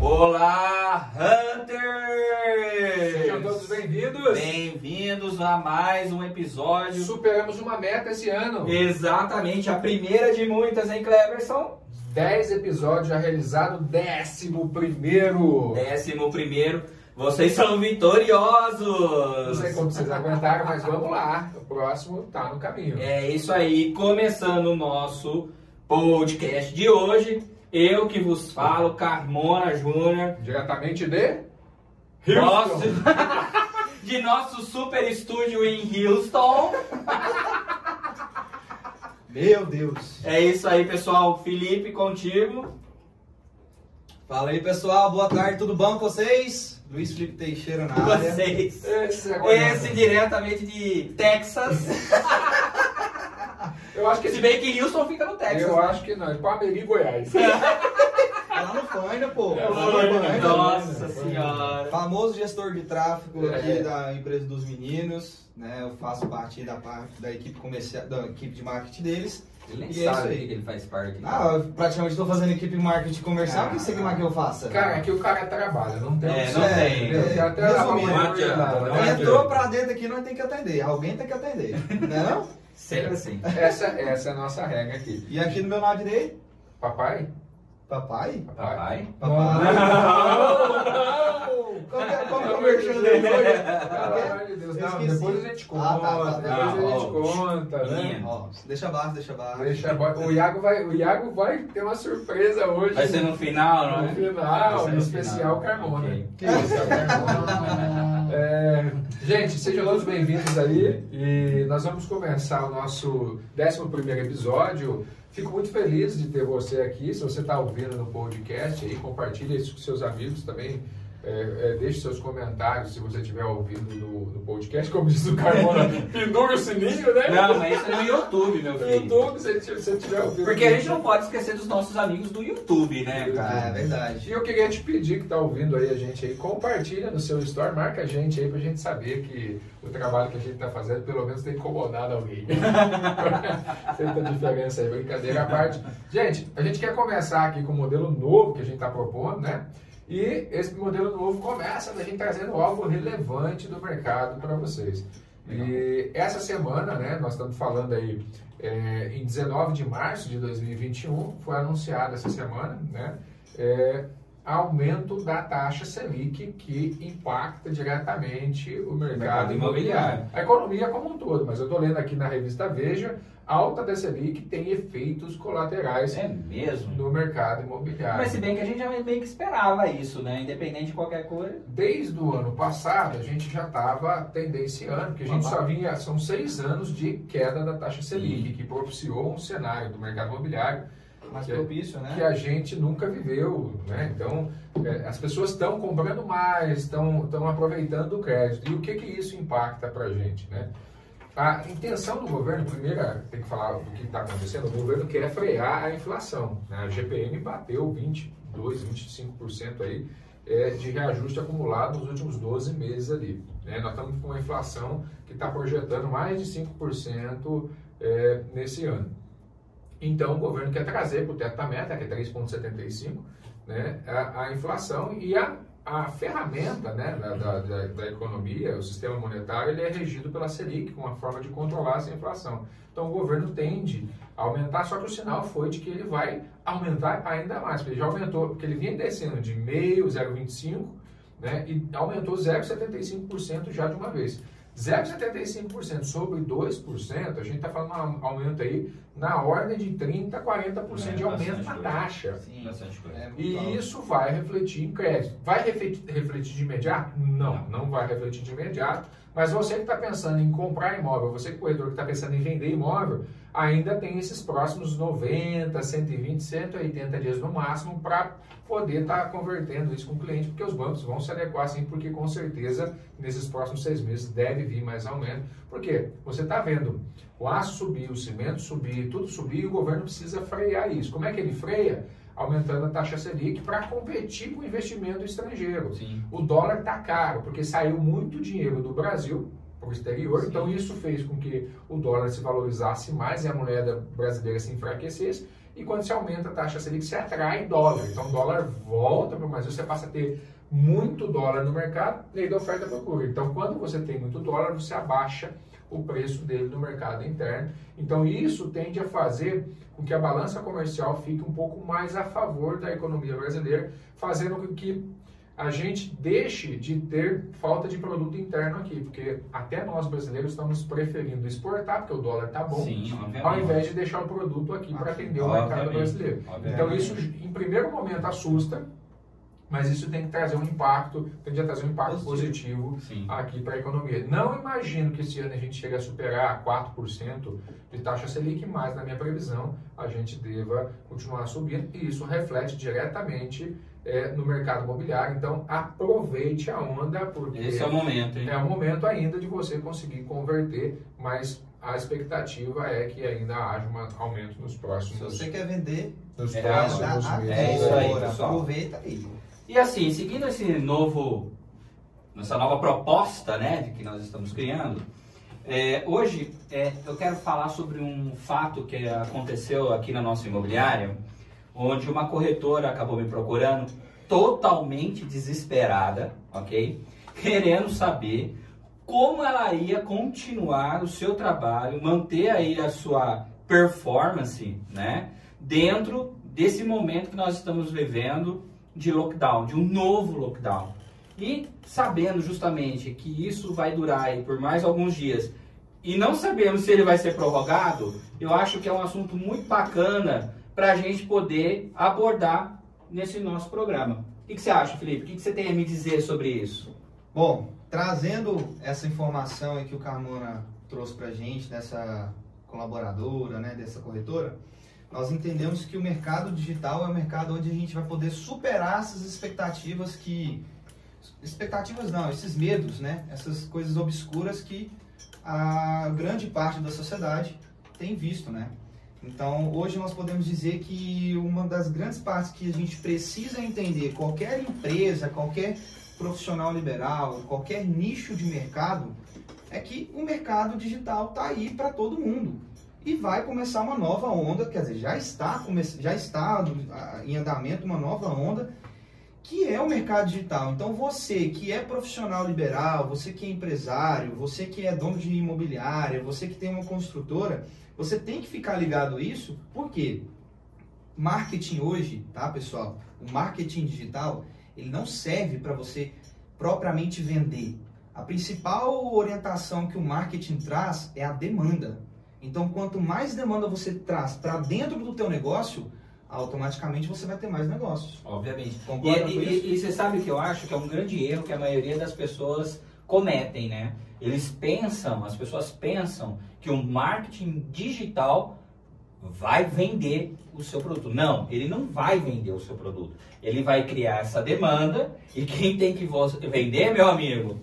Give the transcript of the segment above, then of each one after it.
Olá, Hunters! Sejam todos bem-vindos. Bem-vindos a mais um episódio. Superamos uma meta esse ano. Exatamente, a primeira de muitas, hein, Cleverson? 10 episódios já realizados, décimo primeiro. Décimo primeiro. Vocês são vitoriosos! Não sei como vocês aguentaram, mas vamos lá. O próximo tá no caminho. É isso aí, começando o nosso podcast de hoje. Eu que vos falo, Carmona Júnior. Diretamente de Nosso, de nosso super estúdio em Houston. Meu Deus. É isso aí, pessoal. Felipe, contigo. Fala aí, pessoal. Boa tarde, tudo bom com vocês? Luiz Felipe Teixeira na área. Vocês. Esse, agora Esse diretamente de Texas. Eu acho que Se bem que Houston fica no Texas. Eu né? acho que não, é Pameri, Goiás. Lá no Fânia, pô. É, Lá no Fânia, Fânia. Nossa senhora. Famoso gestor de tráfego É. aqui da empresa dos meninos, né? Eu faço parte da parte da equipe comercial, da equipe de marketing deles. Ele nem E é isso sabe aí. que ele faz parte. né? Ah, eu praticamente estou fazendo equipe de marketing comercial. O que você quer mais que eu faça? Cara, aqui o cara trabalha, não tem É, não tem. entendeu? Tem até Resumindo, a- não adianta, não né? Entrou pra dentro aqui, nós temos que atender. Alguém tem que atender, não é não? Sempre assim. Essa, essa é a nossa regra aqui. E aqui no meu lado direito, Papai? Papai. Papai. Papai. Não! Qual que é- qual que é o merchan dele? Pelo amor de Deus, Eu não, esqueci. depois a gente conta, Ah, tá, tá, tá. depois a gente Ah, conta, né? Ó, deixa abaixo, deixa abaixo. Deixa, o, Iago vai, o Iago vai ter uma surpresa hoje. Vai ser no final, não no é? final, Vai ser no no especial final. Carmona. Ok. Que isso? Especial Carmona. É, gente, sejam todos bem-vindos aí e nós vamos começar o nosso 11 episódio. Fico muito feliz de ter você aqui. Se você está ouvindo no podcast, aí, compartilhe isso com seus amigos também. É, é, deixe seus comentários se você estiver ouvindo no, no podcast. Como diz o Carmona, pendura o sininho, né? Não, mas isso é no YouTube, meu No filho. YouTube, se você estiver ouvindo. Porque a gente não pode esquecer dos nossos amigos do YouTube, né, Ah, é verdade. E eu queria te pedir que tá ouvindo aí a gente aí, compartilha no seu story, marca a gente aí pra gente saber que o trabalho que a gente tá fazendo pelo menos tem incomodado alguém. Feita a diferença aí, brincadeira à parte. Gente, a gente quer começar aqui com um modelo novo que a gente tá propondo, né? E esse modelo novo começa da gente trazendo algo relevante do mercado para vocês. E essa semana, né, nós estamos falando aí é, em 19 de março de 2021, foi anunciado essa semana, né, é, aumento da taxa Selic que impacta diretamente o mercado, mercado imobiliário. A economia como um todo, mas eu estou lendo aqui na revista Veja, alta da Selic tem efeitos colaterais É mesmo? no mercado imobiliário. Mas se bem que a gente já meio que esperava isso, né? Independente de qualquer coisa. Desde o ano passado, a gente já estava tendenciando, porque a gente só vinha, são seis anos de queda da taxa Selic, que propiciou um cenário do mercado imobiliário Mais Que- propício, que né? a gente nunca viveu, né? Então, é, as pessoas estão comprando mais, estão estão aproveitando o crédito. E o que que isso impacta para a gente, né? A intenção do governo, primeiro, tem que falar do que está acontecendo, o governo quer frear a inflação. Né? A GPM bateu 22, 25% aí é, de reajuste acumulado nos últimos 12 meses ali. né? Nós estamos com uma inflação que está projetando mais de 5% é, nesse ano. Então, o governo quer trazer para o teto da meta, que é 3,75, né, a, a inflação e a, a ferramenta né, da, da, da- economia, o sistema monetário, ele é regido pela Selic, com uma forma de controlar essa inflação. Então, o governo tende a aumentar, só que o sinal foi de que ele vai aumentar ainda mais, porque ele já aumentou, porque ele vinha descendo de 0,5, 0,25, né, e aumentou 0,75% já de uma vez. 0,75% sobre 2%, a gente está falando um aumento aí na ordem de 30%, 40% de É, aumento bastante na taxa. Sim, bastante coisa. É E alto. isso vai refletir em crédito. Vai refletir, refletir de imediato? Não, não vai refletir de imediato. Mas você que está pensando em comprar imóvel, você é corretor que está pensando em vender imóvel, ainda tem esses próximos 90, 120, 180 dias no máximo para poder estar convertendo isso com o cliente, porque os bancos vão se adequar sim, porque com certeza nesses próximos seis meses deve vir mais aumento. Por quê? Você está vendo o aço subir, o cimento subir, tudo subir e o governo precisa frear isso. Como é que ele freia? Aumentando a taxa Selic para competir com o investimento estrangeiro. Sim. O dólar está caro, porque saiu muito dinheiro do Brasil para o exterior. Sim. Então isso fez com que o dólar se valorizasse mais e a moeda brasileira se enfraquecesse. E quando se aumenta a taxa Selic, se atrai dólar. Então o dólar volta para o Brasil, você passa a ter muito dólar no mercado, lei da oferta e procura. Então quando você tem muito dólar, você abaixa o preço dele no mercado interno. Então isso tende a fazer com que a balança comercial fique um pouco mais a favor da economia brasileira, fazendo com que a gente deixe de ter falta de produto interno aqui, porque até nós brasileiros estamos preferindo exportar, porque o dólar está bom, Sim, ao invés de deixar o produto aqui para atender o mercado brasileiro. obviamente. Então isso, em primeiro momento, assusta, mas isso tem que trazer um impacto, tende a trazer um impacto positivo, Sim. aqui para a economia. Não imagino que esse ano a gente chegue a superar 4% de taxa Selic, mas na minha previsão a gente deva continuar subindo e isso reflete diretamente é, no mercado imobiliário. Então aproveite a onda, porque Esse é o momento, hein? é o momento ainda de você conseguir converter, mas a expectativa é que ainda haja um aumento nos Se próximos, você quer vender, nos É, próximos meses. É isso aí, pessoal. aproveita aí. E assim, seguindo esse novo, essa nova proposta, né, de que nós estamos criando, é, hoje é, eu quero falar sobre um fato que aconteceu aqui na nossa imobiliária, onde uma corretora acabou me procurando totalmente desesperada, ok? Querendo saber como ela ia continuar o seu trabalho, manter aí a sua performance, né? Dentro desse momento que nós estamos vivendo de lockdown, de um novo lockdown. E sabendo justamente que isso vai durar aí por mais alguns dias e não sabemos se ele vai ser prorrogado, eu acho que é um assunto muito bacana para a gente poder abordar nesse nosso programa. O que, que você acha, Felipe? O que, que você tem a me dizer sobre isso? Bom, trazendo essa informação aí que o Carmona trouxe pra gente, dessa colaboradora, né, dessa corretora, nós entendemos que o mercado digital é um mercado onde a gente vai poder superar essas expectativas que... Expectativas não, esses medos, né? Essas coisas obscuras que a grande parte da sociedade tem visto, né? Então, hoje nós podemos dizer que uma das grandes partes que a gente precisa entender, qualquer empresa, qualquer profissional liberal, qualquer nicho de mercado, é que o mercado digital está aí para todo mundo. E vai começar uma nova onda, quer dizer, já está, já está em andamento uma nova onda, que é o mercado digital. Então você que é profissional liberal, você que é empresário, você que é dono de imobiliária, você que tem uma construtora, você tem que ficar ligado a isso, porque marketing hoje, tá pessoal? O marketing digital, ele não serve para você propriamente vender. A principal orientação que o marketing traz é a demanda. Então, quanto mais demanda você traz para dentro do teu negócio, automaticamente você vai ter mais negócios. Obviamente. E, Concorda com e- isso? e- e você sabe que eu acho que é um grande erro que a maioria das pessoas cometem, né? Eles pensam, as pessoas pensam que o marketing digital vai vender o seu produto. Não, ele não vai vender o seu produto. Ele vai criar essa demanda e quem tem que vender, meu amigo,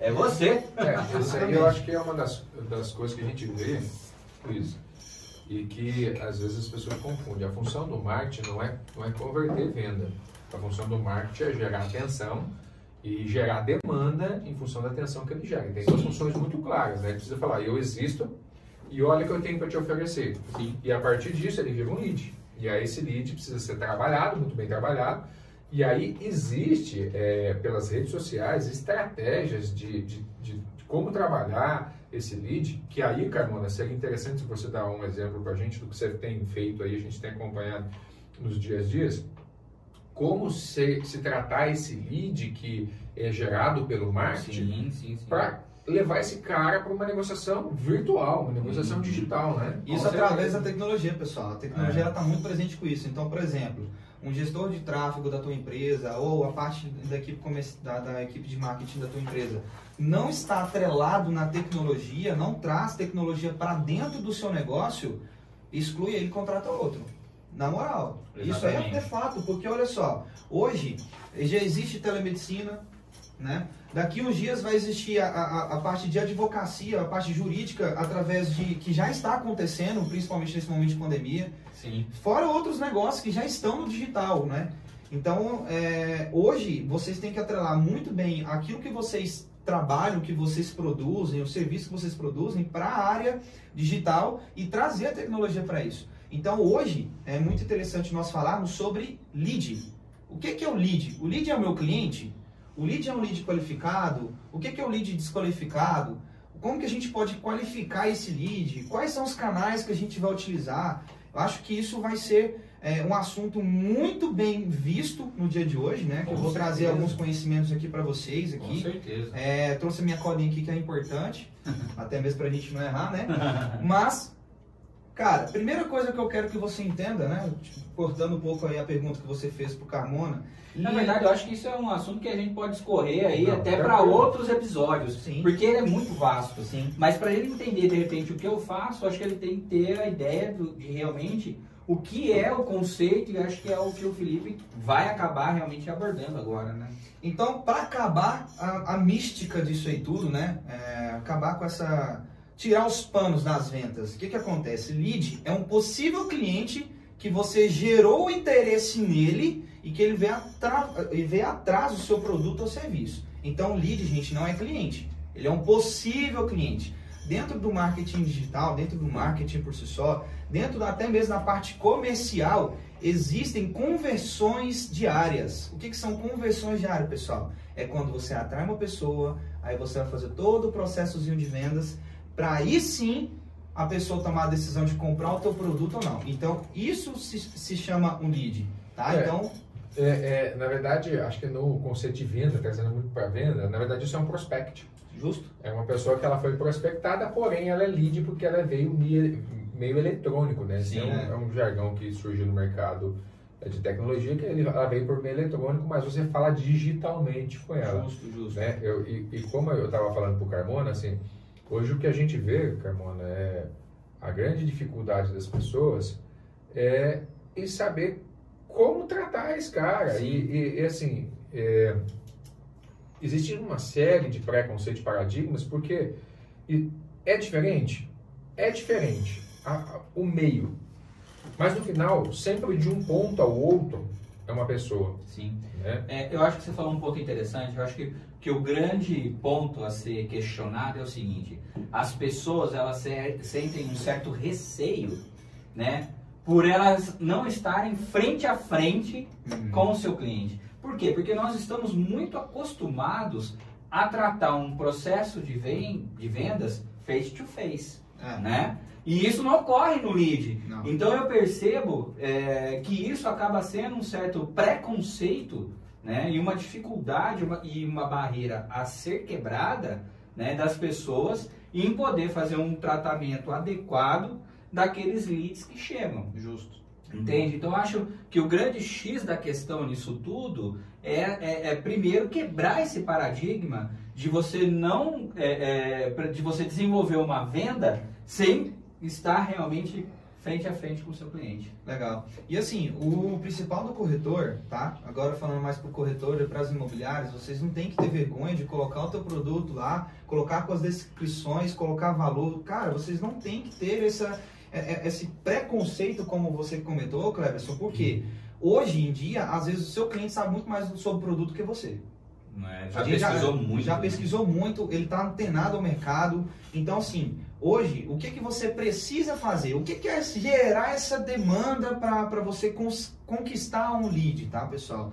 é você. É, isso aí eu acho que é uma das, das coisas que a gente vê, Luiz, e que às vezes as pessoas confundem. A função do marketing não é, não é converter venda. A função do marketing é gerar atenção e gerar demanda em função da atenção que ele gera. Tem duas funções muito claras, né? Ele precisa falar, eu existo e olha o que eu tenho para te oferecer. Sim. E a partir disso ele vira um lead. E aí esse lead precisa ser trabalhado, muito bem trabalhado. E aí existe, é, pelas redes sociais, estratégias de, de, de, de como trabalhar esse lead, que aí, Carmona, seria interessante se você dar um exemplo para a gente do que você tem feito aí, a gente tem acompanhado nos dias a dias, como se, se tratar esse lead que é gerado pelo marketing Sim, sim, sim. para levar esse cara para uma negociação virtual, uma negociação Uhum. digital, né? Isso através da tecnologia, pessoal. A tecnologia É. está muito presente com isso. Então, por exemplo, um gestor de tráfego da tua empresa ou a parte da equipe, da, da equipe de marketing da tua empresa não está atrelado na tecnologia, não traz tecnologia para dentro do seu negócio, exclui ele e contrata outro. Na moral. Isso aí é Exatamente. de fato, porque olha só, hoje já existe telemedicina, né? Daqui uns dias vai existir a, a, a parte de advocacia, a parte jurídica, através de que já está acontecendo, principalmente nesse momento de pandemia. Sim. Fora outros negócios que já estão no digital, né? Então, é, hoje, vocês têm que atrelar muito bem aquilo que vocês trabalho que vocês produzem, o serviço que vocês produzem para a área digital e trazer a tecnologia para isso. Então hoje é muito interessante nós falarmos sobre lead. O que, que é o lead? O lead é o meu cliente? O lead é um lead qualificado? O que, é o lead desqualificado? Como que a gente pode qualificar esse lead? Quais são os canais que a gente vai utilizar? Eu acho que isso vai ser é, um assunto muito bem visto no dia de hoje, né? Que eu vou certeza. trazer alguns conhecimentos aqui para vocês aqui. Com certeza. É, trouxe a minha colinha aqui que é importante, até mesmo para a gente não errar, né? Mas, cara, primeira coisa que eu quero que você entenda, né? Tipo, cortando um pouco aí a pergunta que você fez pro Carmona. Na verdade, eu acho que isso é um assunto que a gente pode escorrer aí não, até para outros episódios, Sim. porque ele é muito vasto. Sim. Mas para ele entender de repente o que eu faço, eu acho que ele tem que ter a ideia do, de realmente o que é o conceito e acho que é o que o Felipe vai acabar realmente abordando agora, né? Então, para acabar a, a, mística disso aí tudo, né? É, acabar com essa tirar os panos das vendas. O que que acontece? Lead é um possível cliente que você gerou interesse nele e que ele vem, ele vem atrás do seu produto ou serviço. Então, lead, gente, não é cliente. Ele é um possível cliente dentro do marketing digital, dentro do marketing por si só, dentro até mesmo da parte comercial, existem conversões diárias. O que, que são conversões diárias, pessoal? É quando você atrai uma pessoa, aí você vai fazer todo o processozinho de vendas, para aí sim a pessoa tomar a decisão de comprar o teu produto ou não. Então, isso se, se chama um lead, tá? É. Então... É, é, na verdade, acho que no conceito de venda, trazendo muito para venda, na verdade isso é um prospect. Justo. É uma pessoa que ela foi prospectada, porém ela é lead porque ela veio meio eletrônico, né? Sim, é, um, é. é um jargão que surgiu no mercado é, de tecnologia que ela veio por meio eletrônico, mas você fala digitalmente com ela. Justo, justo. Né? Eu, e, e como eu estava falando para o Carmona, assim, hoje o que a gente vê, Carmona, é a grande dificuldade das pessoas é em saber como tratar esse cara. E, e, e, assim, é, existe uma série de preconceitos paradigmas, porque é diferente? É diferente. A, a, o meio. Mas no final, sempre de um ponto ao outro, é uma pessoa. Sim. Né? É, eu acho que você falou um ponto interessante. Eu acho que, que o grande ponto a ser questionado é o seguinte: as pessoas elas se, sentem um certo receio, né? Por elas não estarem frente a frente uhum. com o seu cliente. Por quê? Porque nós estamos muito acostumados a tratar um processo de, de vendas face to face, é. né? E isso não ocorre no lead. Não. Então eu percebo é, que isso acaba sendo um certo preconceito, né? E uma dificuldade uma, e uma barreira a ser quebrada, né? Das pessoas em poder fazer um tratamento adequado daqueles leads que chegam. Justo. Entende? Então, eu acho que o grande X da questão nisso tudo é, é, é primeiro, quebrar esse paradigma de você não, é, é de você desenvolver uma venda sem estar realmente frente a frente com o seu cliente. Legal. E assim, o principal do corretor, tá? Agora falando mais para o corretor e para as imobiliárias, vocês não tem que ter vergonha de colocar o teu produto lá, colocar com as descrições, colocar valor. Cara, vocês não tem que ter essa é, é, esse preconceito, como você comentou, Cleverson, porque hoje em dia, às vezes, o seu cliente sabe muito mais sobre o produto que você. É, já pesquisou já, muito. Já né? pesquisou muito, ele está antenado ao mercado. Então, assim, hoje, o que, que você precisa fazer? O que, que é gerar essa demanda para você conquistar um lead, tá, pessoal?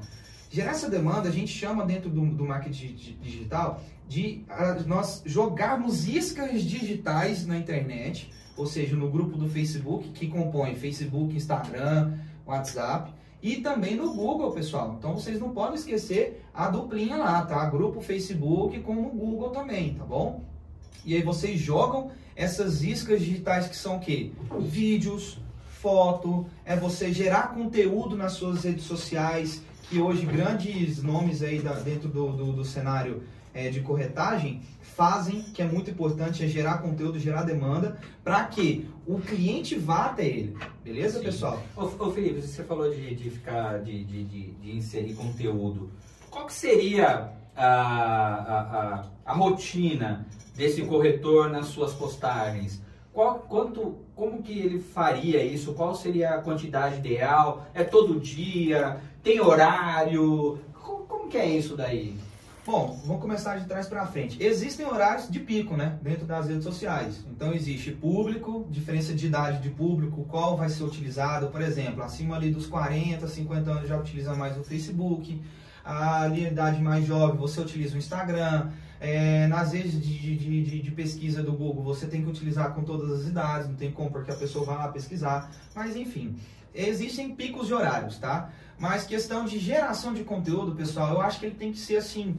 Gerar essa demanda, a gente chama dentro do, do marketing digital de uh, nós jogarmos iscas digitais na internet ou seja, no grupo do Facebook, que compõe Facebook, Instagram, WhatsApp, e também no Google, pessoal. Então vocês não podem esquecer a duplinha lá, tá? Grupo Facebook com o Google também, tá bom? E aí vocês jogam essas iscas digitais que são o quê? Vídeos, foto, é você gerar conteúdo nas suas redes sociais, que hoje grandes nomes aí da, dentro do, do, do cenário é, de corretagem fazem, que é muito importante, é gerar conteúdo, gerar demanda, para que o cliente vá até ele. Beleza, Sim. pessoal? Ô, ô, Felipe, você falou de, de ficar, de, de, de, de inserir conteúdo. Qual que seria a, a, a, rotina desse corretor nas suas postagens? Qual, quanto, como que ele faria isso? Qual seria a quantidade ideal? É todo dia? Tem horário? Como, como que é isso daí? Bom, vamos começar de trás para frente. Existem horários de pico, né, dentro das redes sociais. Então existe público, diferença de idade de público, qual vai ser utilizado, por exemplo, acima ali dos 40, 50 anos já utiliza mais o Facebook. A idade mais jovem, você utiliza o Instagram. É, nas redes de, de, de, de, pesquisa do Google, você tem que utilizar com todas as idades, não tem como porque a pessoa vai lá pesquisar. Mas enfim, existem picos de horários, tá? Mas questão de geração de conteúdo, pessoal, eu acho que ele tem que ser assim,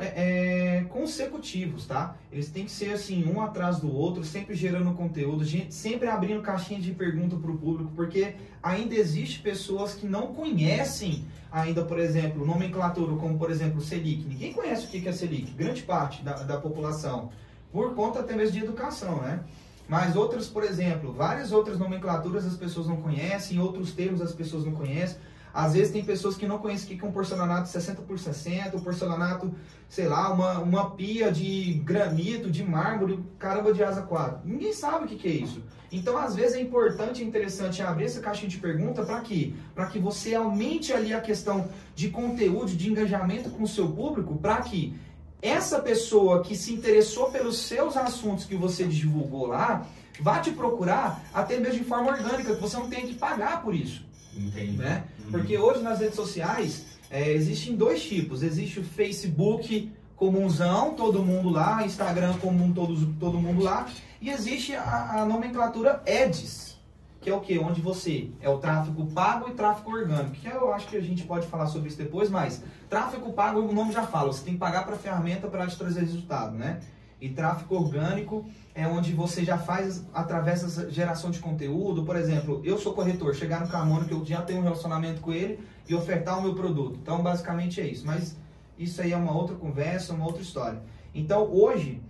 é, é, consecutivos, tá? Eles têm que ser assim, um atrás do outro, sempre gerando conteúdo, gente, sempre abrindo caixinha de pergunta para o público, porque ainda existe pessoas que não conhecem ainda, por exemplo, nomenclatura, como por exemplo Selic. Ninguém conhece o que é Selic, grande parte da, da população, por conta até mesmo de educação, né? Mas outras, por exemplo, várias outras nomenclaturas as pessoas não conhecem, outros termos as pessoas não conhecem. Às vezes tem pessoas que não conhecem o que é um porcelanato 60 por 60, um porcelanato, sei lá, uma, uma pia de granito, de mármore, caramba de asa 4. Ninguém sabe o que, que é isso. Então, às vezes é importante e interessante abrir essa caixinha de pergunta para quê? Para que você aumente ali a questão de conteúdo, de engajamento com o seu público, para que essa pessoa que se interessou pelos seus assuntos que você divulgou lá, vá te procurar até mesmo de forma orgânica, que você não tenha que pagar por isso. Entendi. Né? Uhum. Porque hoje nas redes sociais é, existem dois tipos. Existe o Facebook comunzão, todo mundo lá, Instagram comum, todo, todo mundo lá. E existe a, a nomenclatura Ads, que é o que? Onde você é o tráfego pago e tráfego orgânico. Que eu acho que a gente pode falar sobre isso depois, mas tráfego pago, o nome já fala, você tem que pagar para a ferramenta para te trazer resultado, né? E tráfego orgânico é onde você já faz através da geração de conteúdo. Por exemplo, eu sou corretor, chegar no Carmono que eu já tenho um relacionamento com ele e ofertar o meu produto. Então, basicamente é isso. Mas isso aí é uma outra conversa, uma outra história. Então, hoje,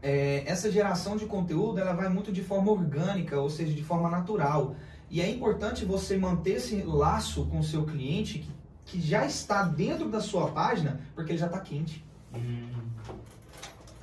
é, essa geração de conteúdo ela vai muito de forma orgânica, ou seja, de forma natural. E é importante você manter esse laço com o seu cliente que, que já está dentro da sua página, porque ele já está quente. Uhum.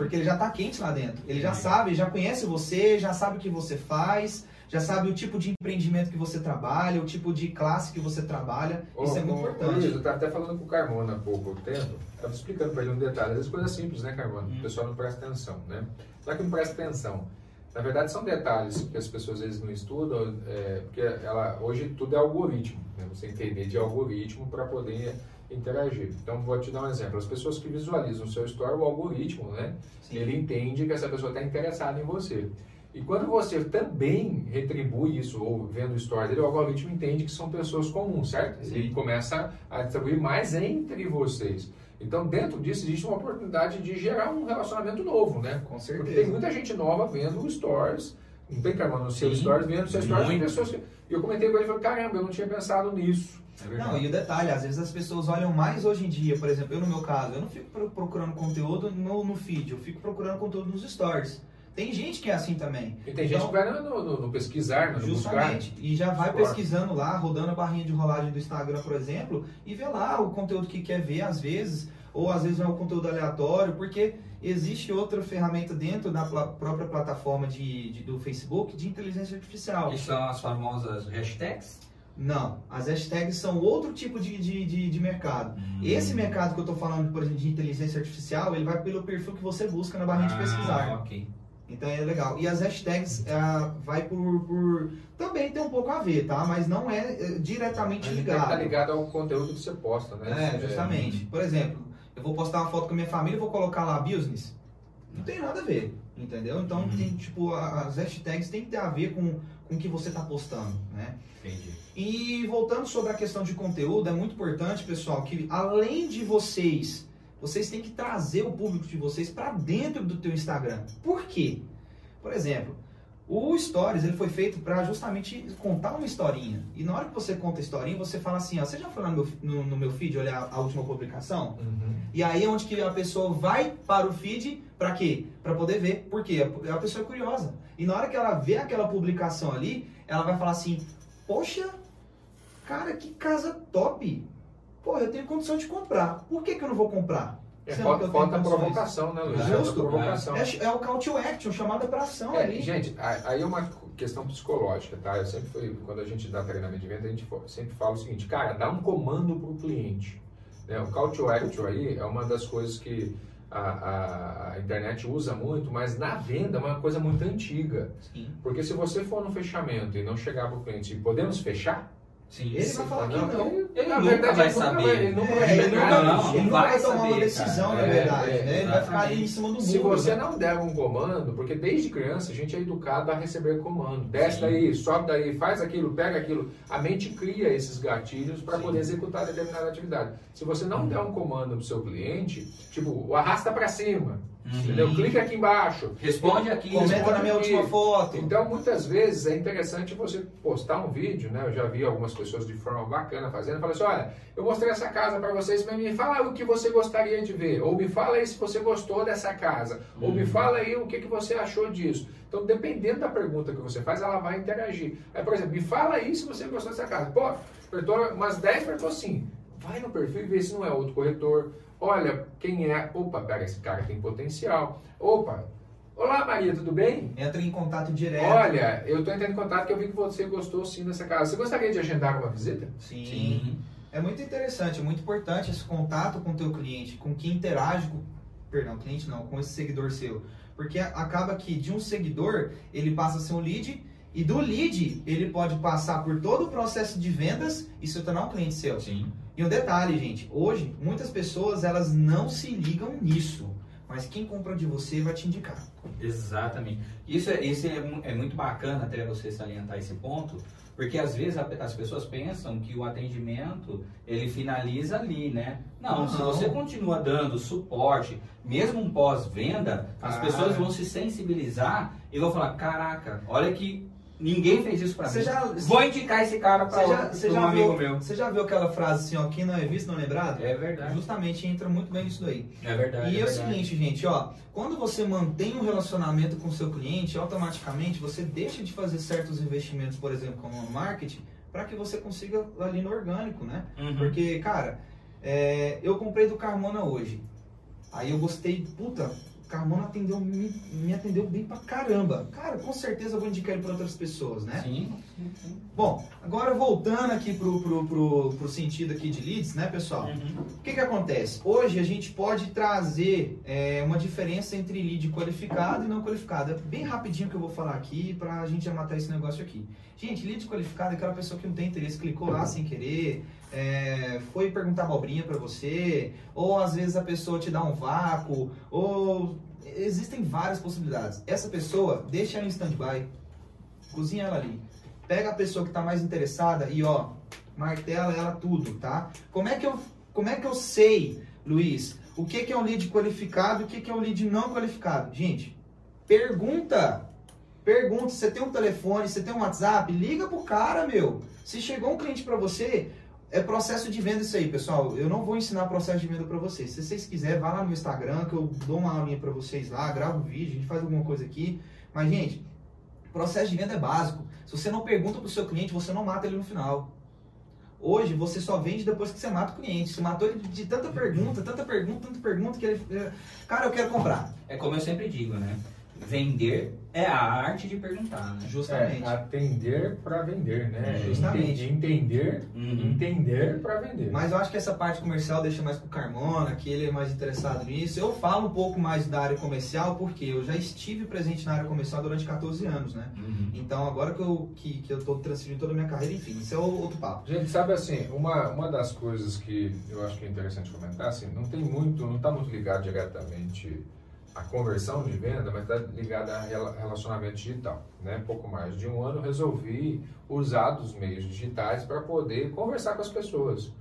Porque ele já está quente lá dentro. Ele já sabe, já conhece você, já sabe o que você faz, já sabe o tipo de empreendimento que você trabalha, o tipo de classe que você trabalha. Ô, Isso é muito ô, importante. Luiz, eu estava até falando com o Carmona há pouco tempo, estava explicando para ele um detalhe. Vezes coisas simples, né, Carmona? Hum. O pessoal não presta atenção, né? É que não presta atenção. Na verdade, são detalhes que as pessoas às vezes não estudam, é, porque ela, hoje tudo é algoritmo, né? você entender de algoritmo para poder interagir. Então, vou te dar um exemplo. As pessoas que visualizam o seu story, o algoritmo, né? Sim. Ele entende que essa pessoa está interessada em você. E quando você também retribui isso, ou vendo o story dele, o algoritmo entende que são pessoas comuns, certo? Sim. Ele começa a distribuir mais entre vocês. Então, dentro disso, existe uma oportunidade de gerar um relacionamento novo, né? Com certeza. Porque tem muita gente nova vendo stories, não tem cara no seu stories, vendo seus stories, pessoas que... E eu comentei com ele e falei, caramba, eu não tinha pensado nisso. É não, e o detalhe, às vezes as pessoas olham mais hoje em dia, por exemplo, eu no meu caso, eu não fico procurando conteúdo no, no feed, eu fico procurando conteúdo nos stories. Tem gente que é assim também. E tem então, gente que vai no, no, no pesquisar, no justamente, buscar. E já vai pesquisando lá, rodando a barrinha de rolagem do Instagram, por exemplo, e vê lá o conteúdo que quer ver, às vezes, ou às vezes é um conteúdo aleatório, porque existe outra ferramenta dentro da própria plataforma de, de, do Facebook de inteligência artificial. Que são as famosas hashtags? Não, as hashtags são outro tipo de, de, de, de mercado. Hum. Esse mercado que eu estou falando, por exemplo, de inteligência artificial, ele vai pelo perfil que você busca na barrinha ah, de pesquisar. ok. Então é legal. E as hashtags é, vai por, por, Também tem um pouco a ver, tá? Mas não é, é diretamente Mas ligado. Tá ligado ao conteúdo que você posta, né? É, justamente. Por exemplo, eu vou postar uma foto com a minha família e vou colocar lá business. Não tem nada a ver, entendeu? Então uhum. tem, tipo, as hashtags tem que ter a ver com, com o que você está postando, né? Entendi. E voltando sobre a questão de conteúdo, é muito importante, pessoal, que além de vocês vocês têm que trazer o público de vocês para dentro do teu Instagram. Por quê? Por exemplo, o Stories ele foi feito para justamente contar uma historinha. E na hora que você conta a historinha, você fala assim, ó, você já foi lá no meu, no, no meu feed olhar a última publicação? Uhum. E aí é onde que a pessoa vai para o feed, para quê? Para poder ver. Por quê? A pessoa é curiosa. E na hora que ela vê aquela publicação ali, ela vai falar assim, poxa, cara, que casa top! Pô, eu tenho condição de comprar. Por que, que eu não vou comprar? É, falta, falta provocação, né, Luiz? Justo. Provocação. É, é, o call to action, chamada para ação é, ali. Gente, aí é uma questão psicológica, tá? Eu sempre fui, quando a gente dá treinamento de venda, a gente sempre fala o seguinte, cara, dá um comando para o cliente. Né? O call to action aí é uma das coisas que a, a, a, internet usa muito, mas na venda é uma coisa muito antiga. Sim. Porque se você for no fechamento e não chegar para o cliente, podemos fechar? Sim, ele vai falar que não. Ele, ele na verdade, vai saber. Vai, ele nunca vai, ele não, não, ele vai, vai tomar uma decisão, cara. na verdade. É, né? Ele vai ficar ali em cima do muro. Se você né? não der um comando, porque desde criança a gente é educado a receber comando. Desce Sim. daí, sobe daí, faz aquilo, pega aquilo. A mente cria esses gatilhos para poder executar determinada atividade. Se você não der um comando para o seu cliente, tipo, o arrasta para cima. Uhum. Entendeu? Clica aqui embaixo. Responde aqui. Comenta responde na minha aqui. última foto. Então, muitas vezes é interessante você postar um vídeo, né? Eu já vi algumas pessoas de forma bacana fazendo. Falei assim, olha, eu mostrei essa casa para vocês, mas me fala o que você gostaria de ver. Ou me fala aí se você gostou dessa casa. Ou me uhum. fala aí o que, que você achou disso. Então, dependendo da pergunta que você faz, ela vai interagir. Aí, por exemplo, me fala aí se você gostou dessa casa. Pô, apertou umas 10 apertou sim. Vai no perfil e vê se não é outro corretor Olha, quem é? Opa, pera, esse cara tem potencial. Opa, Olá Maria, tudo bem? Entra em contato direto. Olha, eu estou entrando em contato que eu vi que você gostou sim dessa casa. Você gostaria de agendar uma visita? Sim. sim. É muito interessante, é muito importante esse contato com o teu cliente, com quem interage com, perdão, cliente não, com esse seguidor seu. Porque acaba que de um seguidor, ele passa a ser um lead e do lead, ele pode passar por todo o processo de vendas e se tornar um cliente seu. Sim. E um detalhe, gente, hoje muitas pessoas elas não se ligam nisso, mas quem compra de você vai te indicar. Exatamente. Isso, é, isso é, é muito bacana até você salientar esse ponto, porque às vezes as pessoas pensam que o atendimento ele finaliza ali, né? Não, não. se você continua dando suporte, mesmo um pós-venda, as pessoas vão se sensibilizar e vão falar: caraca, olha que Ninguém fez isso pra mim. Já, Vou indicar esse cara pra, já, um já amigo meu. Você já viu aquela frase assim, ó, quem não é visto não é lembrado? É verdade. Justamente entra muito bem nisso daí. É verdade. E é, é o seguinte, gente, ó, quando você mantém um relacionamento com o seu cliente, automaticamente você deixa de fazer certos investimentos, por exemplo, como marketing, para que você consiga ali no orgânico, né? Uhum. Porque, cara, é, eu comprei do Carmona hoje. Aí eu gostei, puta, Carmona atendeu, me, me, atendeu bem pra caramba. Cara, com certeza eu vou indicar ele para outras pessoas, né? Sim, sim, sim. Bom, agora voltando aqui pro, pro, pro, pro sentido aqui de leads, né, pessoal? Uhum. O que que acontece? Hoje a gente pode trazer é, uma diferença entre lead qualificado e não qualificado. É bem rapidinho que eu vou falar aqui pra gente já matar esse negócio aqui. Gente, lead qualificado é aquela pessoa que não tem interesse, clicou lá sem querer, é, foi perguntar abobrinha para você, ou às vezes a pessoa te dá um vácuo, ou existem várias possibilidades. Essa pessoa, deixa ela em stand-by, cozinha ela ali. Pega a pessoa que está mais interessada e ó, martela ela tudo, tá? Como é que eu, como é que eu sei, Luiz, o que, que é um lead qualificado e o que, que é um lead não qualificado? Gente, pergunta. Pergunta, você tem um telefone, você tem um WhatsApp, liga pro cara, meu. Se chegou um cliente para você, é processo de venda isso aí, pessoal. Eu não vou ensinar processo de venda para vocês. Se vocês quiserem, vá lá no Instagram que eu dou uma aulinha para vocês lá, gravo um vídeo, a gente faz alguma coisa aqui. Mas, gente, processo de venda é básico. Se você não pergunta para o seu cliente, você não mata ele no final. Hoje, você só vende depois que você mata o cliente. Você matou ele de tanta pergunta, tanta pergunta, tanta pergunta, que ele... É, cara, eu quero comprar. É como eu sempre digo, né? Vender é a arte de perguntar, né? Justamente. É, atender para vender, né? É, justamente. Entender, uhum. entender para vender. Mas eu acho que essa parte comercial deixa mais pro Carmona, que ele é mais interessado nisso. Eu falo um pouco mais da área comercial, porque eu já estive presente na área comercial durante 14 anos, né? Uhum. Então agora que eu, que, que eu tô transferindo toda a minha carreira, enfim, isso é outro papo. Gente, sabe assim, uma, uma das coisas que eu acho que é interessante comentar, assim, não tem muito, não está muito ligado diretamente a conversão de venda, mas está ligada a relacionamento digital. Né? Pouco mais de um ano resolvi usar dos meios digitais para poder conversar com as pessoas.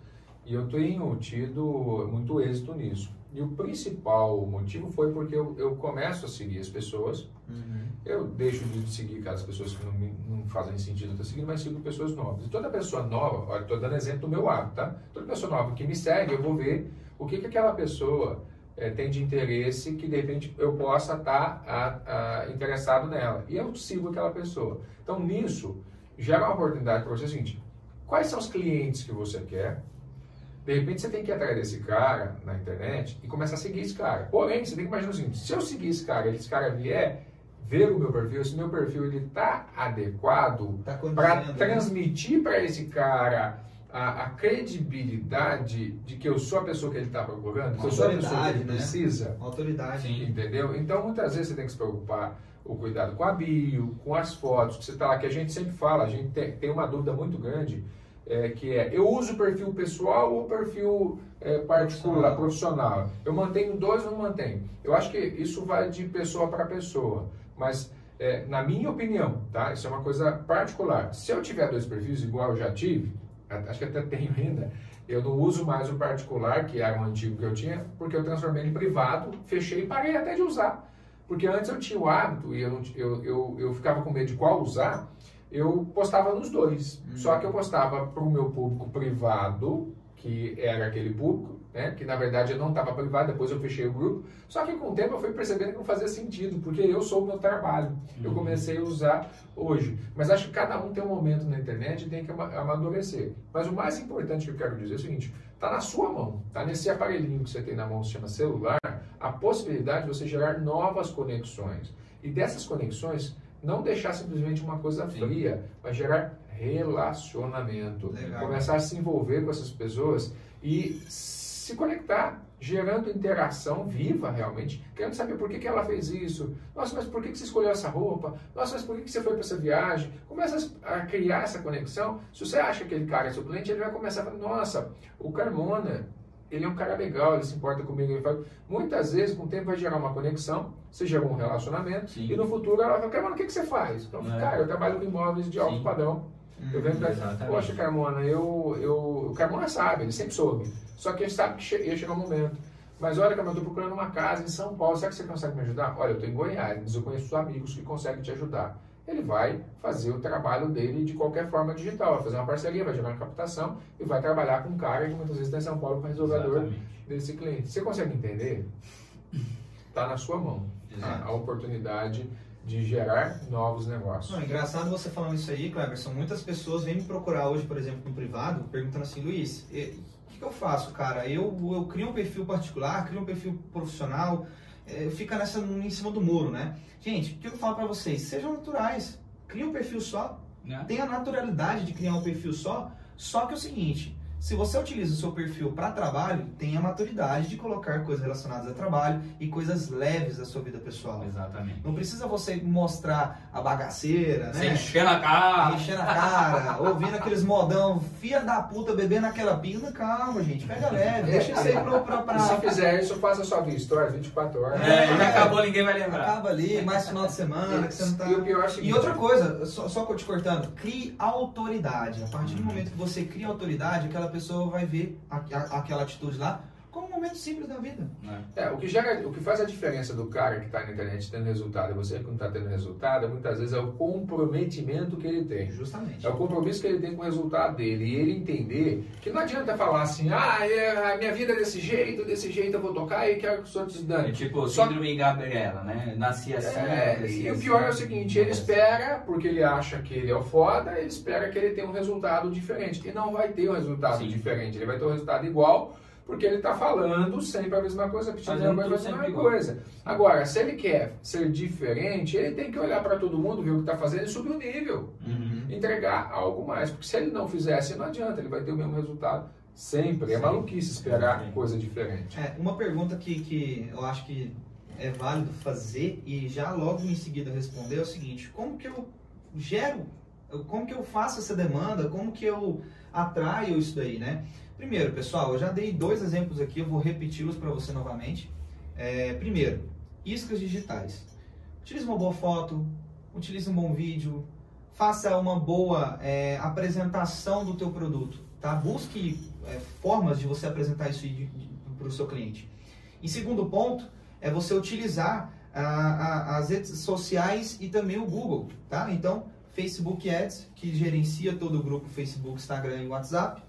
E eu tenho tido muito êxito nisso. E o principal motivo foi porque eu, eu começo a seguir as pessoas. Uhum. Eu deixo de seguir aquelas pessoas que não, me, não fazem sentido eu seguindo, mas sigo pessoas novas. E toda pessoa nova, olha, estou dando exemplo do meu hábito, tá? Toda pessoa nova que me segue, eu vou ver o que, que aquela pessoa é, tem de interesse que de repente eu possa estar tá, interessado nela. E eu sigo aquela pessoa. Então nisso gera uma oportunidade para você é o seguinte: quais são os clientes que você quer? De repente você tem que ir atrás desse cara na internet e começar a seguir esse cara. Porém, você tem que imaginar o seguinte: se eu seguir esse cara e esse cara vier ver o meu perfil, se meu perfil ele está adequado tá para transmitir para esse cara a, a, credibilidade de que eu sou a pessoa que ele está procurando, que eu sou a pessoa que ele né? precisa. Autoridade. Sim. Entendeu? Então, muitas vezes você tem que se preocupar o cuidado com a bio, com as fotos, que você está lá, que a gente sempre fala, a gente tem, tem uma dúvida muito grande, é, que é, eu uso perfil pessoal ou perfil é, particular, profissional? Eu mantenho dois ou não mantenho? Eu acho que isso vai de pessoa para pessoa, mas é, na minha opinião, tá? Isso é uma coisa particular. Se eu tiver dois perfis igual eu já tive, acho que até tenho ainda, eu não uso mais o particular, que era o antigo que eu tinha, porque eu transformei em privado, fechei e parei até de usar. Porque antes eu tinha o hábito e eu, eu, eu, eu ficava com medo de qual usar, eu postava nos dois. Hum. Só que eu postava para o meu público privado, que era aquele público, né? Que na verdade eu não estava privado, depois eu fechei o grupo. Só que com o tempo eu fui percebendo que não fazia sentido, porque eu sou o meu trabalho. Uhum. Eu comecei a usar hoje. Mas acho que cada um tem um momento na internet e tem que amadurecer. Mas o mais importante que eu quero dizer é o seguinte: está na sua mão, está nesse aparelhinho que você tem na mão, se chama celular, a possibilidade de você gerar novas conexões. E dessas conexões, não deixar simplesmente uma coisa fria, mas gerar relacionamento. Legal. Começar a se envolver com essas pessoas e se conectar, gerando interação viva realmente, querendo saber por que, que ela fez isso. Nossa, mas por que, que você escolheu essa roupa? Nossa, mas por que, que você foi para essa viagem? Começa a criar essa conexão. Se você acha que aquele cara é seu cliente, ele vai começar a falar, nossa, o Carmona, ele é um cara legal, ele se importa comigo. Ele fala. Muitas vezes, com o tempo, vai gerar uma conexão, você gera um relacionamento, Sim. e no futuro ela fala, Carmona, o que, que você faz? Então, é. cara, eu trabalho com imóveis de alto Sim. padrão. Eu venho pra, poxa, Carmona, eu, eu, o Carmona sabe, ele sempre soube. Só que ele sabe que ia chegar um momento. Mas olha, Carmona, eu estou procurando uma casa em São Paulo, será que você consegue me ajudar? Olha, eu estou em Goiás, mas eu conheço amigos que conseguem te ajudar. Ele vai fazer o trabalho dele de qualquer forma digital, vai fazer uma parceria, vai gerar uma captação e vai trabalhar com um cara que muitas vezes está em São Paulo para resolver a dor desse cliente. Você consegue entender? Está na sua mão tá? a oportunidade de gerar novos negócios. Não, engraçado você falando isso aí, Cleberson. Muitas pessoas vêm me procurar hoje, por exemplo, no privado, perguntando assim, Luiz, o que, que, eu faço, cara? Eu, eu crio um perfil particular, crio um perfil profissional, é, fica nessa em cima do muro, né? Gente, o que eu falo para vocês? Sejam naturais, crie um perfil só, né? tenha a naturalidade de criar um perfil só, só que é o seguinte, se você utiliza o seu perfil para trabalho, tenha a maturidade de colocar coisas relacionadas a trabalho e coisas leves da sua vida pessoal. Exatamente. Não precisa você mostrar a bagaceira, né? Se encher na cara. Encher na cara, ouvindo aqueles modão, filha da puta, bebendo aquela pinga. Calma, gente, pega leve, deixa isso aí pra, pra, pra... Se fizer isso, faça sua vida história 24 horas. É, já acabou, ninguém vai lembrar. Acaba ali, mais final de semana, que você não tá... E o pior é seguinte... E outra coisa, só, só te cortando, crie autoridade. A partir do momento que você cria autoridade, aquela pessoa vai ver a, a, aquela atitude lá como um momento simples da vida. É, o que gera, o que faz a diferença do cara que está na internet tendo resultado e você que não está tendo resultado, muitas vezes é o comprometimento que ele tem. Justamente. É o compromisso que ele tem com o resultado dele. E ele entender que não adianta falar assim, ah, é, a minha vida é desse jeito, desse jeito eu vou tocar e quero que os outros dane. É tipo Só... síndrome Gabriela, né? Nasci assim. É, e assim, o pior é o seguinte, ele espera, porque ele acha que ele é o foda, ele espera que ele tenha um resultado diferente. E não vai ter um resultado Sim. diferente, ele vai ter um resultado igual porque ele está falando sempre a mesma coisa, pedindo a mesma coisa. Agora, se ele quer ser diferente, ele tem que olhar para todo mundo, ver o que está fazendo e subir o nível. Uhum. Entregar algo mais. Porque se ele não fizesse, não adianta, ele vai ter o mesmo resultado sempre. É maluquice esperar coisa diferente. É, uma pergunta que, que eu acho que é válido fazer e já logo em seguida responder é o seguinte: como que eu gero, como que eu faço essa demanda, como que eu atraio isso daí, né? Primeiro, pessoal, eu já dei dois exemplos aqui, eu vou repeti-los para você novamente. É, primeiro, iscas digitais. Utilize uma boa foto, utilize um bom vídeo, faça uma boa é, apresentação do teu produto, tá? Busque é, formas de você apresentar isso para o seu cliente. E segundo ponto, é você utilizar a, a, as redes sociais e também o Google, tá? Então, Facebook Ads, que gerencia todo o grupo Facebook, Instagram e WhatsApp,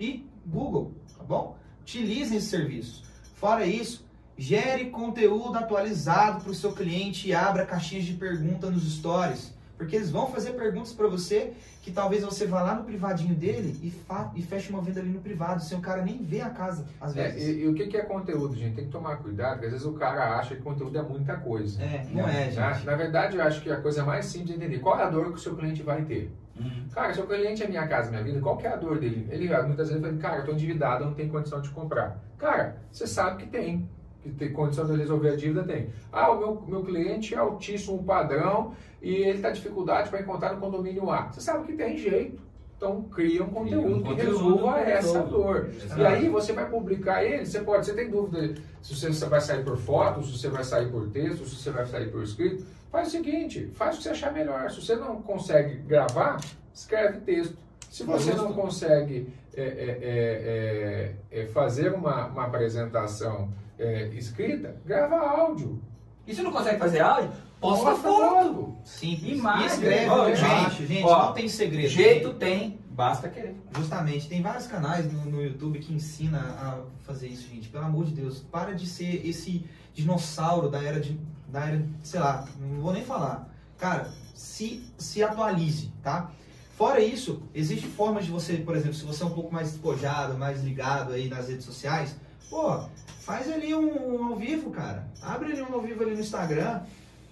e Google, tá bom? Utilize esse serviço. Fora isso, gere conteúdo atualizado para o seu cliente e abra caixinhas de pergunta nos stories. Porque eles vão fazer perguntas para você que talvez você vá lá no privadinho dele e, e feche uma venda ali no privado, sem o cara nem ver a casa, às é, vezes. É, e, e, o que, que é conteúdo, gente? Tem que tomar cuidado, porque às vezes o cara acha que conteúdo é muita coisa. É, não né? é, gente. Na, na, verdade, eu acho que a coisa mais simples é entender qual é a dor que o seu cliente vai ter. Uhum. Cara, seu cliente é minha casa, minha vida, qual que é a dor dele? Ele muitas vezes fala, cara, eu tô endividado, eu não tenho condição de comprar. Cara, você sabe que tem. Que tem condição de resolver a dívida, tem. Ah, o meu, meu cliente é altíssimo padrão e ele está dificuldade para encontrar no condomínio A. Você sabe que tem jeito. Então cria um conteúdo, um que conteúdo resolva que essa resolva. dor. Exato. E aí você vai publicar ele, você pode, você tem dúvida se você vai sair por foto, se você vai sair por texto, se você vai sair por escrito. Faz o seguinte, faz o que você achar melhor. Se você não consegue gravar, escreve texto. Se você não consegue é, é, é, é, é, fazer uma, uma apresentação é, escrita, grava áudio. E se não consegue fazer áudio, posta Posta foto. Simples. Imagem. E escreve embaixo, gente, ó, não tem segredo. Jeito tem, basta querer. Justamente, tem vários canais no, no YouTube que ensina a fazer isso, gente. Pelo amor de Deus, para de ser esse dinossauro da era de, da sei lá, não vou nem falar. Cara, se, se atualize, tá? Fora isso, existe formas de você, por exemplo, se você é um pouco mais despojado, mais ligado aí nas redes sociais, pô, faz ali um, um ao vivo, cara. Abre ali um ao vivo ali no Instagram,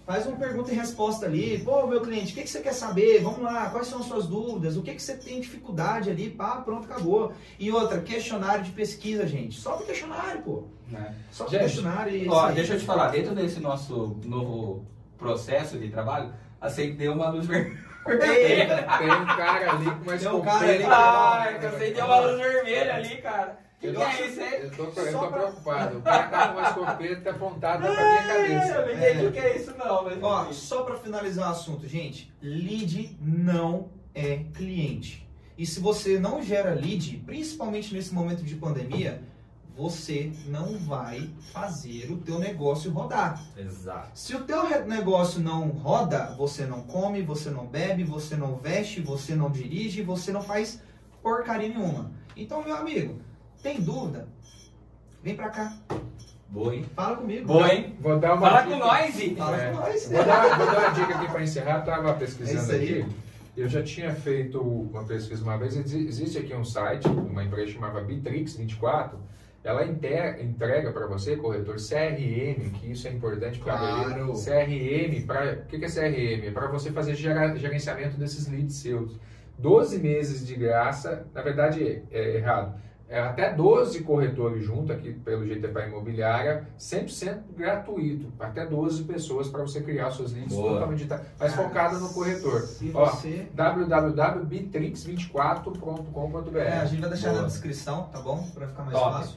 Faz uma pergunta e resposta ali. Pô, meu cliente, o que, que você quer saber? Vamos lá, quais são as suas dúvidas? O que, que você tem dificuldade ali? Pá, pronto, acabou. E outra, questionário de pesquisa, gente. Só pro questionário, pô. Né? Só Gente, questionário e. Ó, deixa eu te falar, dentro desse nosso novo processo de trabalho, acendeu uma luz vermelha. Tem um cara ali com uma Tem um cara ali Ai, acendeu uma luz vermelha ali, cara. O que, Eu que é isso? Eu tô, eu tô pra- preocupado. O cara tá com uma escopeta apontada pra minha Eu cabeça. não entendi o que é isso não, mas... Ó, só para finalizar o assunto, gente, lead não é cliente. E se você não gera lead, principalmente nesse momento de pandemia, você não vai fazer o teu negócio rodar. Exato. Se o teu negócio não roda, você não come, você não bebe, você não veste, você não dirige, você não faz porcaria nenhuma. Então, meu amigo, tem dúvida? Vem pra cá, Boa, hein? fala comigo. Boa, hein? Vou dar uma Fala dica. com nós, Zé. Fala É. com nós. Vou dar, vou dar uma dica aqui para encerrar. Estava É pesquisando isso aí. aqui. Eu já tinha feito uma pesquisa uma vez. Exi- Existe aqui um site, uma empresa chamada Bitrix24. Ela entrega para você, corretor, CRM, que isso é importante para Claro. CRM, para o que, que é CRM? É para você fazer gera- gerenciamento desses leads seus. 12 meses de graça, na verdade é errado. É até 12 corretores junto aqui pelo GTP Imobiliária, 100% gratuito. Até 12 pessoas para você criar suas leads Boa. totalmente digita- mas Cara, focada no corretor. Se Ó, você www.bitrix24.com.br. É, a gente vai deixar Boa. na descrição, tá bom? Pra ficar mais Top. fácil.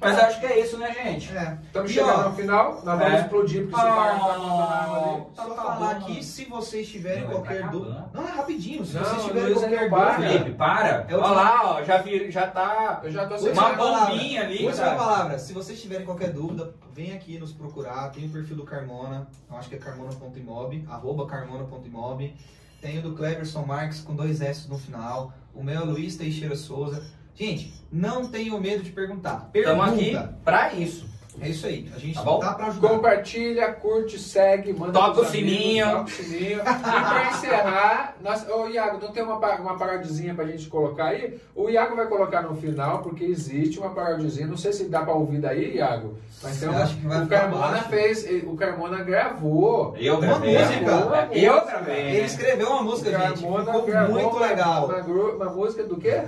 Mas acho que é isso, né, gente? É. Estamos chegando ao final, nós É. vamos explodir, porque Ah, cara tá abandonado ali. Só Tá falar aqui, se vocês tiverem Não, qualquer tá dúvida. acabando. Não, é rapidinho. Se Não, vocês tiverem Luiz, qualquer dúvida. Felipe, para. É Olha lá, ó, já, vir, já tá Eu já tô uma sem palavra. bombinha ali, Última cara. palavra. Se vocês tiverem qualquer dúvida, vem aqui nos procurar. Tem o perfil do Carmona. Eu acho que é carmona.imob. Arroba carmona.imob. Tem o do Cleverson Marques com dois S no final. O meu é Luiz Teixeira Souza. Gente, não tenham medo de perguntar. Pergunta. Estamos aqui pra isso. É isso aí. A gente Tá bom? tá pra ajudar. Compartilha, curte, segue, manda Toca o sininho. Toca o sininho. E pra encerrar, nós, ô Iago, não tem uma, uma parodizinha pra gente colocar aí? O Iago vai colocar no final, porque existe uma parodizinha. Não sei se dá pra ouvir daí, Iago. Mas tem uma, acho que vai o Carmona baixo. fez, o Carmona gravou. Eu Uma gravei. música. Eu gravei. Ele escreveu uma O música, gente. Carmona Ficou muito uma- legal. Uma, uma música do quê?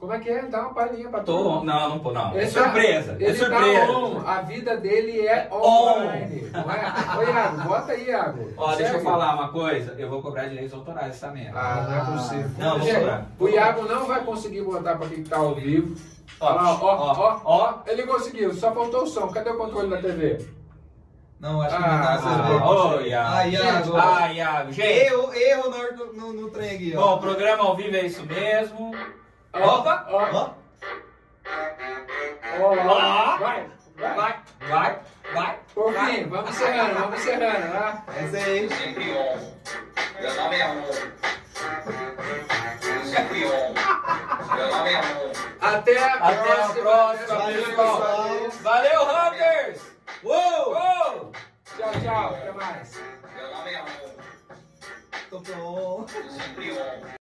Como é que é? Dá uma palhinha pra Tô, turma. não, não, pô, não. É Ele tá- surpresa. É Ele surpresa. tá on, a vida dele é online. Não é? Ô, Iago, bota aí, Iago. Ó, deixa eu falar uma coisa. Eu vou cobrar direitos autorais essa merda. Ah, não é possível. Não, vou cobrar. o Iago não vai conseguir botar pra quem tá ao vivo. Ó, Ó, ó, ó, Ele conseguiu, só faltou o som. Cadê o controle da TV? Não, acho que Ah, não dá. vocês ah, verem. Ô, Iago. Ah, Iago. Ah, Iago. Gente, Erro, erro no, no, no trem aqui, bom, ó. o programa ao vivo é isso mesmo. Opa! Ó, Ó. Vai, vai. Vai, vai, vai. Por fim, vamos encerrando, vamos encerrando, né? essa aí. Meu nome é on. Meu nome é On. Até a Até a próxima. próxima, Valeu. Valeu, Hunters! Uou! Uou! Tchau, tchau. Até mais. Meu nome é On. Tô pronto.